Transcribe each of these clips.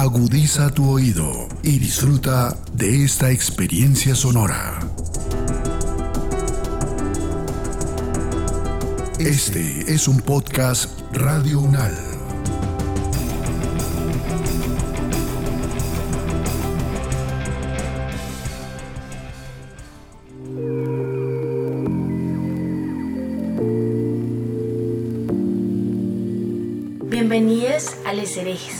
Agudiza tu oído y disfruta de esta experiencia sonora. Este es un podcast Radio Unal. Bienvenidos a Les Herejes.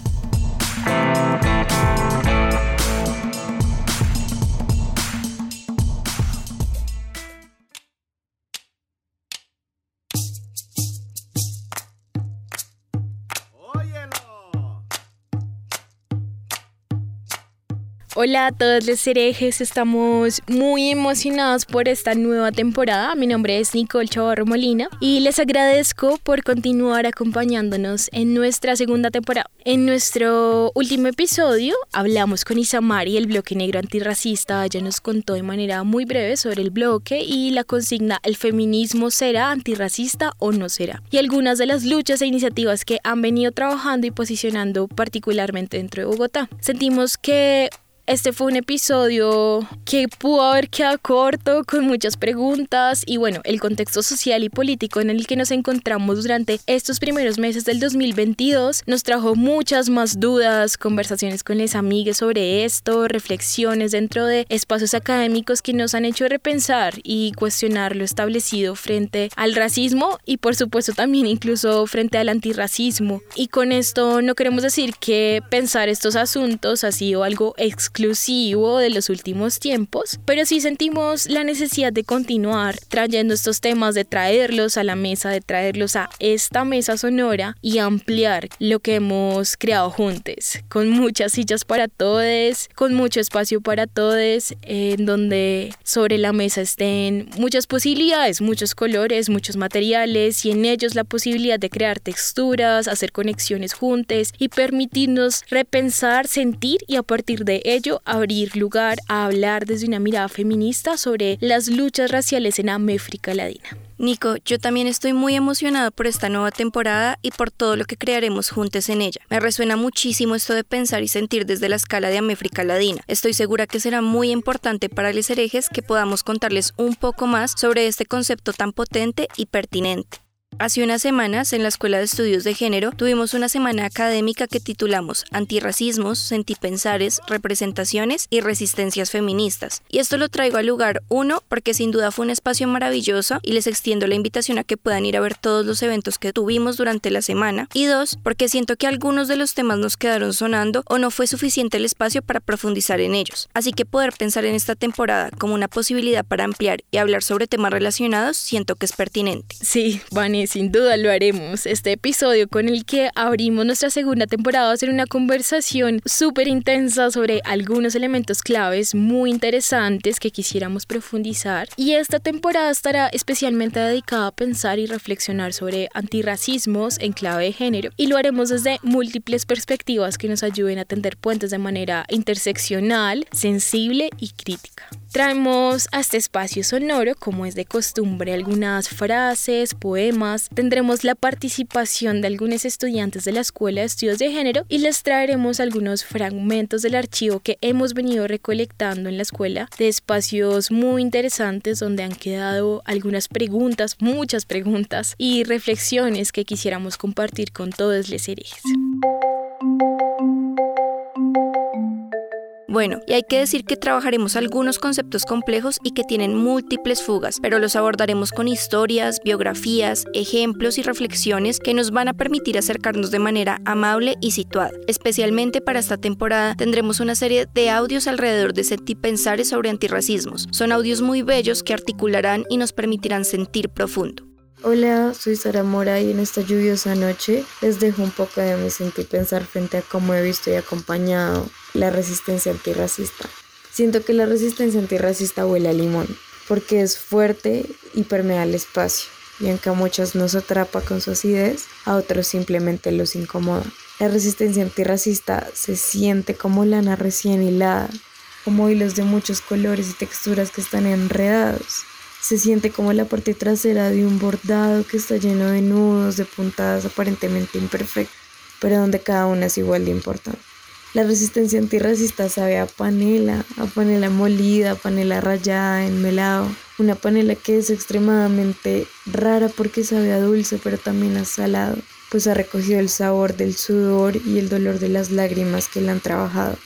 Hola a todos los herejes, estamos muy emocionados por esta nueva temporada. Mi nombre es Nicole Chavarro Molina y les agradezco por continuar acompañándonos en nuestra segunda temporada. En nuestro último episodio hablamos con Isamari, el bloque negro antirracista. Ella nos contó de manera muy breve sobre el bloque y la consigna ¿el feminismo será antirracista o no será? Y algunas de las luchas e iniciativas que han venido trabajando y posicionando particularmente dentro de Bogotá. Sentimos que este fue un episodio que pudo haber quedado corto, con muchas preguntas y bueno, el contexto social y político en el que nos encontramos durante estos primeros meses del 2022 nos trajo muchas más dudas, conversaciones con las amigas sobre esto, reflexiones dentro de espacios académicos que nos han hecho repensar y cuestionar lo establecido frente al racismo y por supuesto también incluso frente al antirracismo. Y con esto no queremos decir que pensar estos asuntos ha sido algo exclusivo exclusivo de los últimos tiempos, pero sí sentimos la necesidad de continuar trayendo estos temas, de traerlos a la mesa, de traerlos a esta mesa sonora y ampliar lo que hemos creado juntos, con muchas sillas para todos, con mucho espacio para todos, en donde sobre la mesa estén muchas posibilidades, muchos colores, muchos materiales y en ellos la posibilidad de crear texturas, hacer conexiones juntos y permitirnos repensar, sentir y a partir de ello abrir lugar a hablar desde una mirada feminista sobre las luchas raciales en América Latina. Nico, yo también estoy muy emocionada por esta nueva temporada y por todo lo que crearemos juntos en ella. Me resuena muchísimo esto de pensar y sentir desde la escala de América Latina. Estoy segura que será muy importante para los herejes que podamos contarles un poco más sobre este concepto tan potente y pertinente. Hace unas semanas, en la Escuela de Estudios de Género, tuvimos una semana académica que titulamos Antirracismos, Sentipensares, Representaciones y Resistencias Feministas. Y esto lo traigo al lugar, uno, porque sin duda fue un espacio maravilloso y les extiendo la invitación a que puedan ir a ver todos los eventos que tuvimos durante la semana. Y dos, porque siento que algunos de los temas nos quedaron sonando o no fue suficiente el espacio para profundizar en ellos. Así que poder pensar en esta temporada como una posibilidad para ampliar y hablar sobre temas relacionados, siento que es pertinente. Sí, Vani sin duda lo haremos. Este episodio con el que abrimos nuestra segunda temporada va a ser una conversación súper intensa sobre algunos elementos claves muy interesantes que quisiéramos profundizar. Y esta temporada estará especialmente dedicada a pensar y reflexionar sobre antirracismos en clave de género. Y lo haremos desde múltiples perspectivas que nos ayuden a tender puentes de manera interseccional, sensible y crítica. Traemos a este espacio sonoro, como es de costumbre, algunas frases, poemas. Tendremos la participación de algunos estudiantes de la Escuela de Estudios de Género y les traeremos algunos fragmentos del archivo que hemos venido recolectando en la escuela de espacios muy interesantes donde han quedado algunas preguntas, muchas preguntas y reflexiones que quisiéramos compartir con todos los herejes. Bueno, y hay que decir que trabajaremos algunos conceptos complejos y que tienen múltiples fugas, pero los abordaremos con historias, biografías, ejemplos y reflexiones que nos van a permitir acercarnos de manera amable y situada. Especialmente para esta temporada tendremos una serie de audios alrededor de Pensares sobre antirracismos. Son audios muy bellos que articularán y nos permitirán sentir profundo. Hola, soy Sara Mora y en esta lluviosa noche les dejo un poco de mi sentir pensar frente a cómo he visto y acompañado la resistencia antirracista. Siento que la resistencia antirracista huele a limón, porque es fuerte y permea el espacio, y aunque a muchos nos atrapa con su acidez, a otros simplemente los incomoda. La resistencia antirracista se siente como lana recién hilada, como hilos de muchos colores y texturas que están enredados se siente como la parte trasera de un bordado que está lleno de nudos, de puntadas aparentemente imperfectas, pero donde cada una es igual de importante. La resistencia antirracista sabe a panela, a panela molida, a panela rayada, enmelado. Una panela que es extremadamente rara porque sabe a dulce, pero también a salado, pues ha recogido el sabor del sudor y el dolor de las lágrimas que la han trabajado.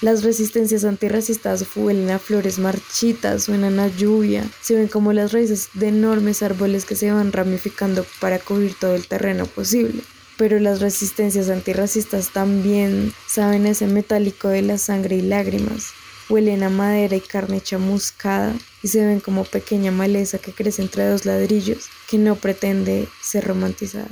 Las resistencias antirracistas huelen a flores marchitas, suenan a lluvia, se ven como las raíces de enormes árboles que se van ramificando para cubrir todo el terreno posible. Pero las resistencias antirracistas también saben ese metálico de la sangre y lágrimas. Huelen a madera y carne chamuscada y se ven como pequeña maleza que crece entre dos ladrillos que no pretende ser romantizada.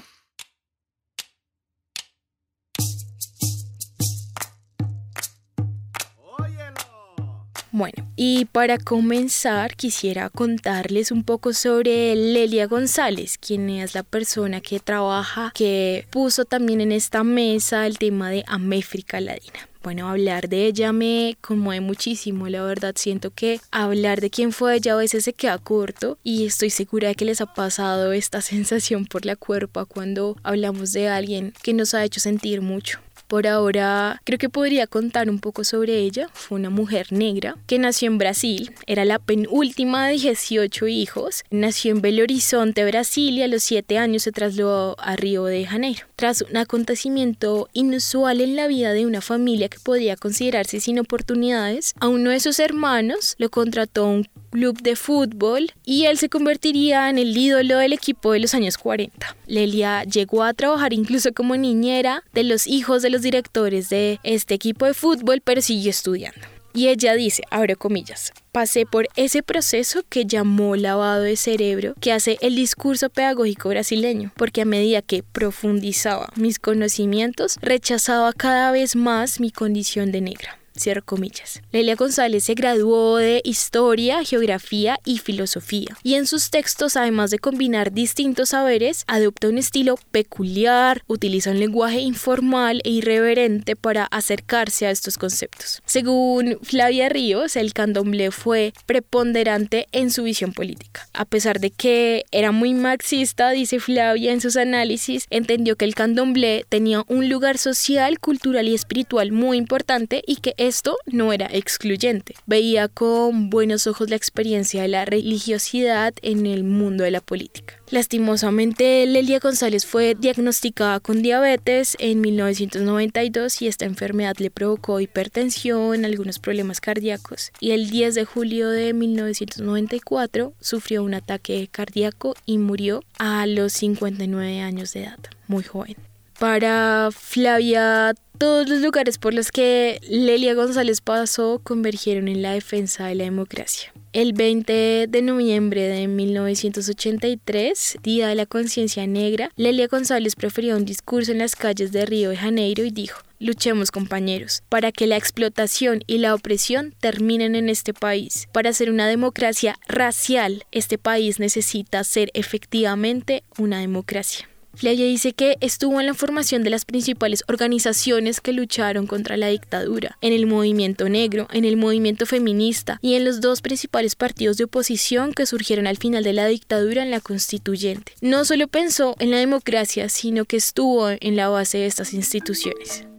Bueno, y para comenzar quisiera contarles un poco sobre Lelia González, quien es la persona que trabaja, que puso también en esta mesa el tema de Améfrica Ladina. Bueno, hablar de ella me conmueve muchísimo, la verdad siento que hablar de quién fue ella a veces se queda corto y estoy segura de que les ha pasado esta sensación por la cuerpa cuando hablamos de alguien que nos ha hecho sentir mucho. Por ahora creo que podría contar un poco sobre ella. Fue una mujer negra que nació en Brasil, era la penúltima de 18 hijos, nació en Belo Horizonte, Brasil y a los 7 años se trasladó a Río de Janeiro. Tras un acontecimiento inusual en la vida de una familia que podía considerarse sin oportunidades, a uno de sus hermanos lo contrató un club de fútbol y él se convertiría en el ídolo del equipo de los años 40. Lelia llegó a trabajar incluso como niñera de los hijos de los directores de este equipo de fútbol, pero siguió estudiando. Y ella dice, abre comillas, pasé por ese proceso que llamó lavado de cerebro que hace el discurso pedagógico brasileño, porque a medida que profundizaba mis conocimientos, rechazaba cada vez más mi condición de negra cierro comillas. Lelia González se graduó de Historia, Geografía y Filosofía, y en sus textos, además de combinar distintos saberes, adopta un estilo peculiar, utiliza un lenguaje informal e irreverente para acercarse a estos conceptos. Según Flavia Ríos, el candomblé fue preponderante en su visión política. A pesar de que era muy marxista, dice Flavia en sus análisis, entendió que el candomblé tenía un lugar social, cultural y espiritual muy importante y que esto no era excluyente. Veía con buenos ojos la experiencia de la religiosidad en el mundo de la política. Lastimosamente, Lelia González fue diagnosticada con diabetes en 1992 y esta enfermedad le provocó hipertensión, algunos problemas cardíacos y el 10 de julio de 1994 sufrió un ataque cardíaco y murió a los 59 años de edad, muy joven. Para Flavia, todos los lugares por los que Lelia González pasó convergieron en la defensa de la democracia. El 20 de noviembre de 1983, Día de la Conciencia Negra, Lelia González proferió un discurso en las calles de Río de Janeiro y dijo, Luchemos compañeros, para que la explotación y la opresión terminen en este país. Para ser una democracia racial, este país necesita ser efectivamente una democracia. Fleya dice que estuvo en la formación de las principales organizaciones que lucharon contra la dictadura, en el movimiento negro, en el movimiento feminista y en los dos principales partidos de oposición que surgieron al final de la dictadura en la constituyente. No solo pensó en la democracia, sino que estuvo en la base de estas instituciones.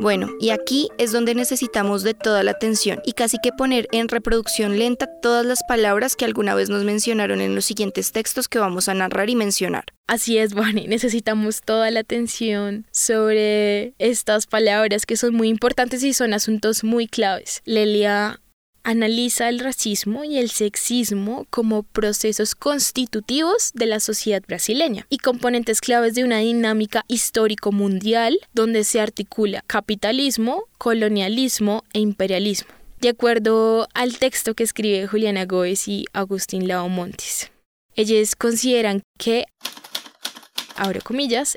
Bueno, y aquí es donde necesitamos de toda la atención y casi que poner en reproducción lenta todas las palabras que alguna vez nos mencionaron en los siguientes textos que vamos a narrar y mencionar. Así es, Bonnie, necesitamos toda la atención sobre estas palabras que son muy importantes y son asuntos muy claves. Lelia analiza el racismo y el sexismo como procesos constitutivos de la sociedad brasileña y componentes claves de una dinámica histórico mundial donde se articula capitalismo, colonialismo e imperialismo, de acuerdo al texto que escribe Juliana Góez y Agustín Lao Montes. Ellos consideran que, comillas,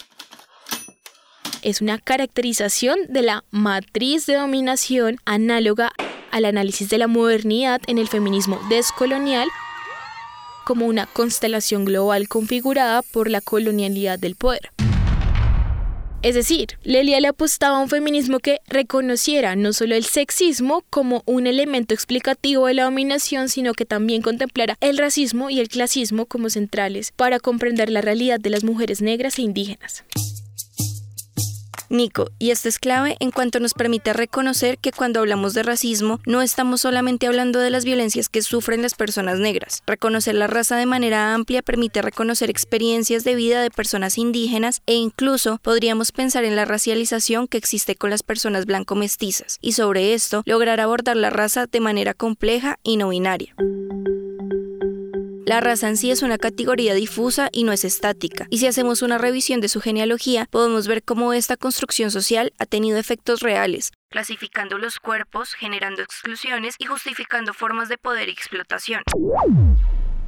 es una caracterización de la matriz de dominación análoga al análisis de la modernidad en el feminismo descolonial como una constelación global configurada por la colonialidad del poder. Es decir, Lelia le apostaba a un feminismo que reconociera no solo el sexismo como un elemento explicativo de la dominación, sino que también contemplara el racismo y el clasismo como centrales para comprender la realidad de las mujeres negras e indígenas. Nico, y esto es clave en cuanto nos permite reconocer que cuando hablamos de racismo no estamos solamente hablando de las violencias que sufren las personas negras. Reconocer la raza de manera amplia permite reconocer experiencias de vida de personas indígenas e incluso podríamos pensar en la racialización que existe con las personas blanco-mestizas y sobre esto lograr abordar la raza de manera compleja y no binaria. La raza en sí es una categoría difusa y no es estática, y si hacemos una revisión de su genealogía, podemos ver cómo esta construcción social ha tenido efectos reales, clasificando los cuerpos, generando exclusiones y justificando formas de poder y explotación.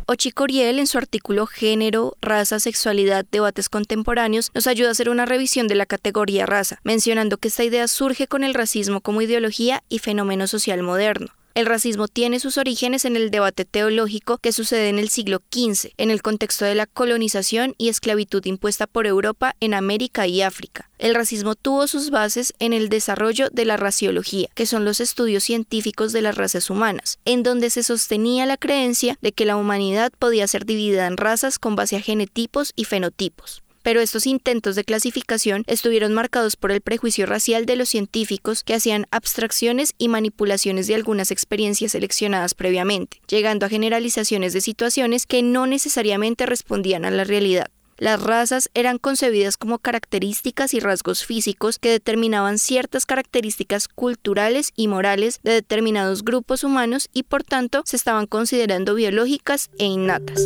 Ochi Coriel, en su artículo Género, Raza, Sexualidad, Debates Contemporáneos, nos ayuda a hacer una revisión de la categoría raza, mencionando que esta idea surge con el racismo como ideología y fenómeno social moderno. El racismo tiene sus orígenes en el debate teológico que sucede en el siglo XV, en el contexto de la colonización y esclavitud impuesta por Europa en América y África. El racismo tuvo sus bases en el desarrollo de la raciología, que son los estudios científicos de las razas humanas, en donde se sostenía la creencia de que la humanidad podía ser dividida en razas con base a genetipos y fenotipos pero estos intentos de clasificación estuvieron marcados por el prejuicio racial de los científicos que hacían abstracciones y manipulaciones de algunas experiencias seleccionadas previamente, llegando a generalizaciones de situaciones que no necesariamente respondían a la realidad. Las razas eran concebidas como características y rasgos físicos que determinaban ciertas características culturales y morales de determinados grupos humanos y por tanto se estaban considerando biológicas e innatas.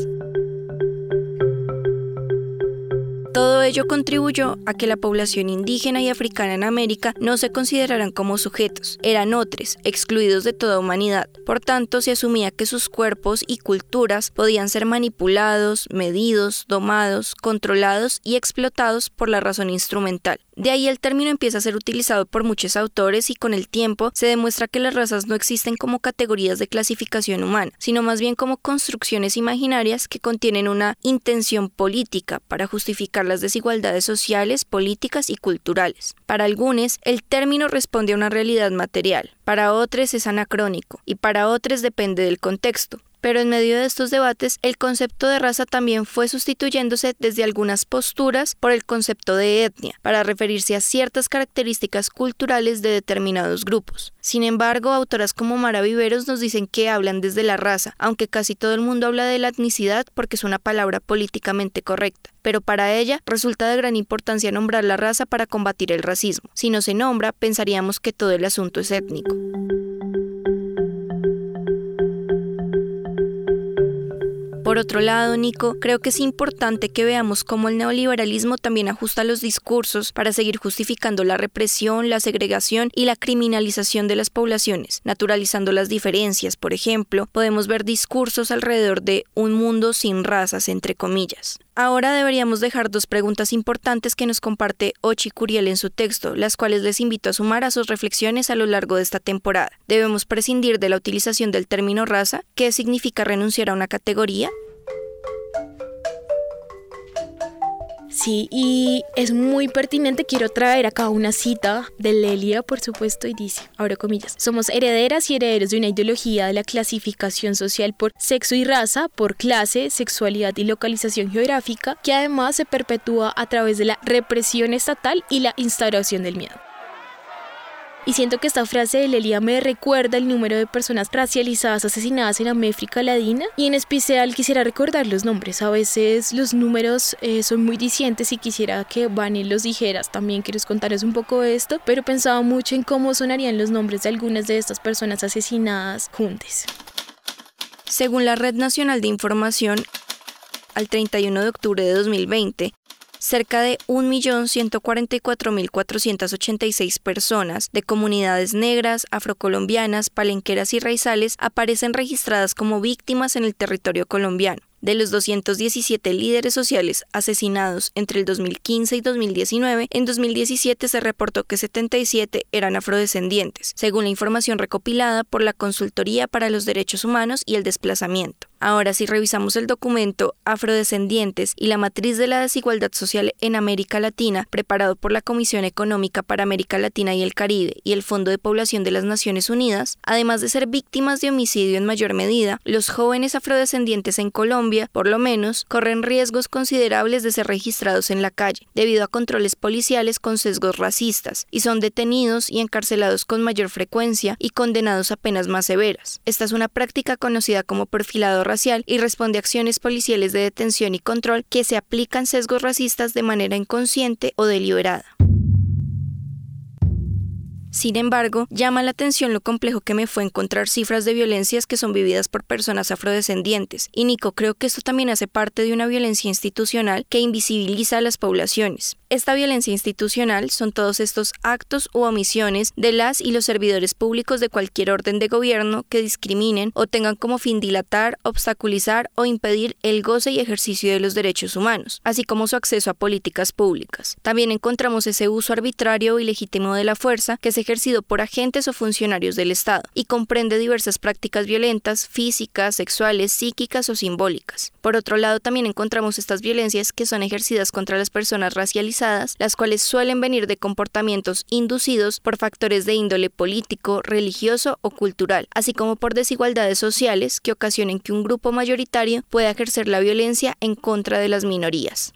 Todo ello contribuyó a que la población indígena y africana en América no se consideraran como sujetos, eran otros, excluidos de toda humanidad. Por tanto, se asumía que sus cuerpos y culturas podían ser manipulados, medidos, domados, controlados y explotados por la razón instrumental. De ahí el término empieza a ser utilizado por muchos autores y con el tiempo se demuestra que las razas no existen como categorías de clasificación humana, sino más bien como construcciones imaginarias que contienen una intención política para justificar las desigualdades sociales, políticas y culturales. Para algunos, el término responde a una realidad material, para otros es anacrónico y para otros depende del contexto. Pero en medio de estos debates, el concepto de raza también fue sustituyéndose desde algunas posturas por el concepto de etnia, para referirse a ciertas características culturales de determinados grupos. Sin embargo, autoras como Mara Viveros nos dicen que hablan desde la raza, aunque casi todo el mundo habla de la etnicidad porque es una palabra políticamente correcta. Pero para ella resulta de gran importancia nombrar la raza para combatir el racismo. Si no se nombra, pensaríamos que todo el asunto es étnico. Por otro lado, Nico, creo que es importante que veamos cómo el neoliberalismo también ajusta los discursos para seguir justificando la represión, la segregación y la criminalización de las poblaciones, naturalizando las diferencias. Por ejemplo, podemos ver discursos alrededor de un mundo sin razas, entre comillas. Ahora deberíamos dejar dos preguntas importantes que nos comparte Ochi Curiel en su texto, las cuales les invito a sumar a sus reflexiones a lo largo de esta temporada. ¿Debemos prescindir de la utilización del término raza? ¿Qué significa renunciar a una categoría? Sí, y es muy pertinente. Quiero traer acá una cita de Lelia, por supuesto, y dice, ahora comillas, somos herederas y herederos de una ideología de la clasificación social por sexo y raza, por clase, sexualidad y localización geográfica, que además se perpetúa a través de la represión estatal y la instauración del miedo. Y siento que esta frase de Lelia me recuerda el número de personas racializadas asesinadas en América Latina y en especial quisiera recordar los nombres. A veces los números eh, son muy dicientes y quisiera que Vani los dijeras también, quieres contarles un poco esto, pero pensaba mucho en cómo sonarían los nombres de algunas de estas personas asesinadas juntas. Según la Red Nacional de Información, al 31 de octubre de 2020, cerca de 1.144.486 personas de comunidades negras, afrocolombianas, palenqueras y raizales aparecen registradas como víctimas en el territorio colombiano. De los 217 líderes sociales asesinados entre el 2015 y 2019, en 2017 se reportó que 77 eran afrodescendientes, según la información recopilada por la Consultoría para los Derechos Humanos y el Desplazamiento. Ahora, si revisamos el documento Afrodescendientes y la matriz de la desigualdad social en América Latina, preparado por la Comisión Económica para América Latina y el Caribe y el Fondo de Población de las Naciones Unidas, además de ser víctimas de homicidio en mayor medida, los jóvenes afrodescendientes en Colombia, por lo menos, corren riesgos considerables de ser registrados en la calle, debido a controles policiales con sesgos racistas, y son detenidos y encarcelados con mayor frecuencia y condenados a penas más severas. Esta es una práctica conocida como perfilado racial y responde a acciones policiales de detención y control que se aplican sesgos racistas de manera inconsciente o deliberada. Sin embargo, llama la atención lo complejo que me fue encontrar cifras de violencias que son vividas por personas afrodescendientes. Y Nico, creo que esto también hace parte de una violencia institucional que invisibiliza a las poblaciones. Esta violencia institucional son todos estos actos u omisiones de las y los servidores públicos de cualquier orden de gobierno que discriminen o tengan como fin dilatar, obstaculizar o impedir el goce y ejercicio de los derechos humanos, así como su acceso a políticas públicas. También encontramos ese uso arbitrario y legítimo de la fuerza que es ejercido por agentes o funcionarios del Estado y comprende diversas prácticas violentas, físicas, sexuales, psíquicas o simbólicas. Por otro lado, también encontramos estas violencias que son ejercidas contra las personas racializadas las cuales suelen venir de comportamientos inducidos por factores de índole político, religioso o cultural, así como por desigualdades sociales que ocasionen que un grupo mayoritario pueda ejercer la violencia en contra de las minorías.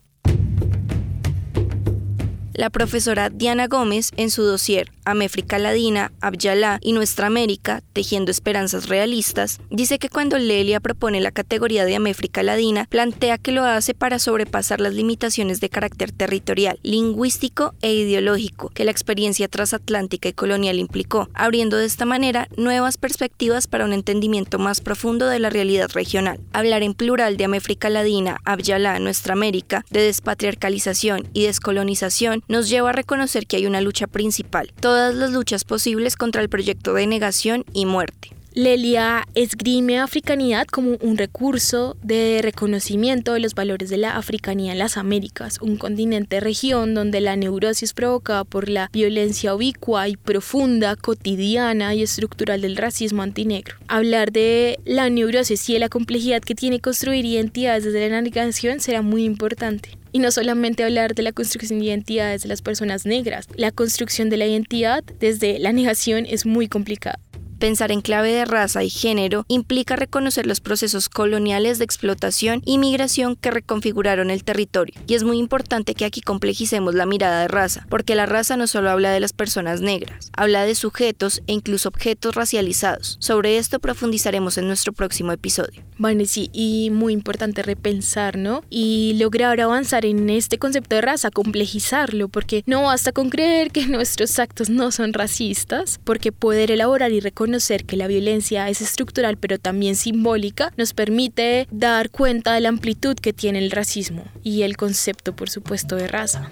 La profesora Diana Gómez, en su dossier Améfrica Ladina, Abyalá y Nuestra América, Tejiendo Esperanzas Realistas, dice que cuando Lelia propone la categoría de Améfrica Ladina, plantea que lo hace para sobrepasar las limitaciones de carácter territorial, lingüístico e ideológico que la experiencia transatlántica y colonial implicó, abriendo de esta manera nuevas perspectivas para un entendimiento más profundo de la realidad regional. Hablar en plural de Améfrica Ladina, Abyalá, Nuestra América, de despatriarcalización y descolonización nos lleva a reconocer que hay una lucha principal, todas las luchas posibles contra el proyecto de negación y muerte. Lelia esgrime africanidad como un recurso de reconocimiento de los valores de la africanía en las Américas, un continente región donde la neurosis provocada por la violencia ubicua y profunda, cotidiana y estructural del racismo antinegro. Hablar de la neurosis y de la complejidad que tiene construir identidades desde la negación será muy importante. Y no solamente hablar de la construcción de identidades de las personas negras, la construcción de la identidad desde la negación es muy complicada. Pensar en clave de raza y género implica reconocer los procesos coloniales de explotación y migración que reconfiguraron el territorio. Y es muy importante que aquí complejicemos la mirada de raza, porque la raza no solo habla de las personas negras, habla de sujetos e incluso objetos racializados. Sobre esto profundizaremos en nuestro próximo episodio. Bueno, sí, y muy importante repensar, ¿no? Y lograr avanzar en este concepto de raza, complejizarlo, porque no basta con creer que nuestros actos no son racistas, porque poder elaborar y reconocer reconocer que la violencia es estructural pero también simbólica nos permite dar cuenta de la amplitud que tiene el racismo y el concepto, por supuesto, de raza.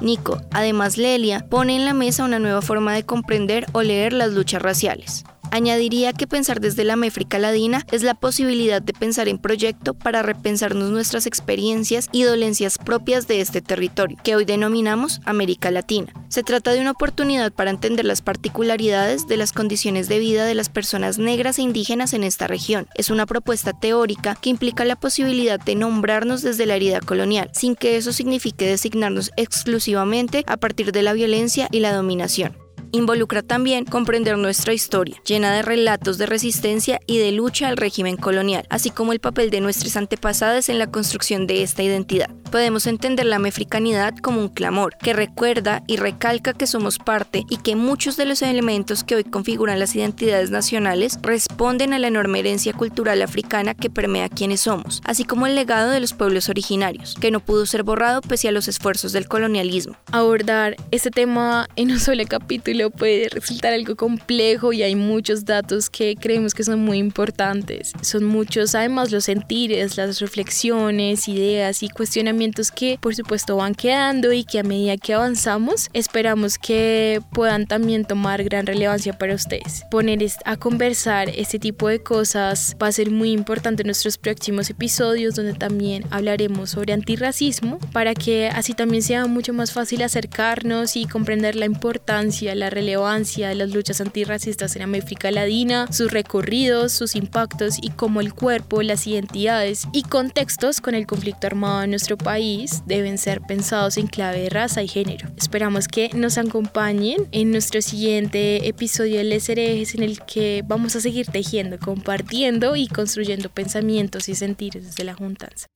Nico, además Lelia, pone en la mesa una nueva forma de comprender o leer las luchas raciales. Añadiría que pensar desde la méfrica ladina es la posibilidad de pensar en proyecto para repensarnos nuestras experiencias y dolencias propias de este territorio, que hoy denominamos América Latina. Se trata de una oportunidad para entender las particularidades de las condiciones de vida de las personas negras e indígenas en esta región. Es una propuesta teórica que implica la posibilidad de nombrarnos desde la herida colonial, sin que eso signifique designarnos exclusivamente a partir de la violencia y la dominación involucra también comprender nuestra historia, llena de relatos de resistencia y de lucha al régimen colonial, así como el papel de nuestros antepasados en la construcción de esta identidad. Podemos entender la mefricanidad como un clamor que recuerda y recalca que somos parte y que muchos de los elementos que hoy configuran las identidades nacionales responden a la enorme herencia cultural africana que permea quienes somos, así como el legado de los pueblos originarios, que no pudo ser borrado pese a los esfuerzos del colonialismo. Abordar este tema en un solo capítulo puede resultar algo complejo y hay muchos datos que creemos que son muy importantes. Son muchos además los sentires, las reflexiones, ideas y cuestionamientos que por supuesto van quedando y que a medida que avanzamos esperamos que puedan también tomar gran relevancia para ustedes. Poner a conversar este tipo de cosas va a ser muy importante en nuestros próximos episodios donde también hablaremos sobre antirracismo para que así también sea mucho más fácil acercarnos y comprender la importancia, la relevancia de las luchas antirracistas en América Latina, sus recorridos, sus impactos y cómo el cuerpo, las identidades y contextos con el conflicto armado en nuestro país deben ser pensados en clave de raza y género. Esperamos que nos acompañen en nuestro siguiente episodio de Les Herejes en el que vamos a seguir tejiendo, compartiendo y construyendo pensamientos y sentires desde la juntanza.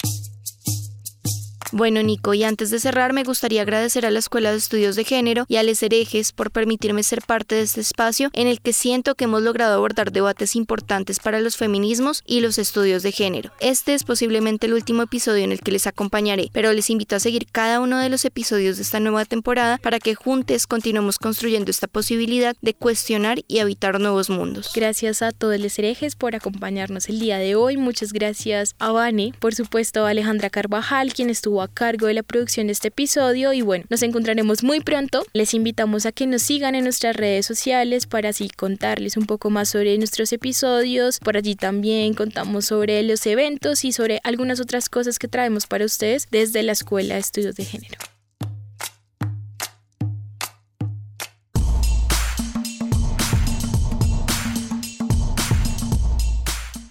Bueno, Nico, y antes de cerrar, me gustaría agradecer a la Escuela de Estudios de Género y a Les Herejes por permitirme ser parte de este espacio en el que siento que hemos logrado abordar debates importantes para los feminismos y los estudios de género. Este es posiblemente el último episodio en el que les acompañaré, pero les invito a seguir cada uno de los episodios de esta nueva temporada para que juntos continuemos construyendo esta posibilidad de cuestionar y habitar nuevos mundos. Gracias a todos Les Herejes por acompañarnos el día de hoy. Muchas gracias a Vane, por supuesto a Alejandra Carvajal, quien estuvo a cargo de la producción de este episodio y bueno, nos encontraremos muy pronto. Les invitamos a que nos sigan en nuestras redes sociales para así contarles un poco más sobre nuestros episodios. Por allí también contamos sobre los eventos y sobre algunas otras cosas que traemos para ustedes desde la Escuela de Estudios de Género.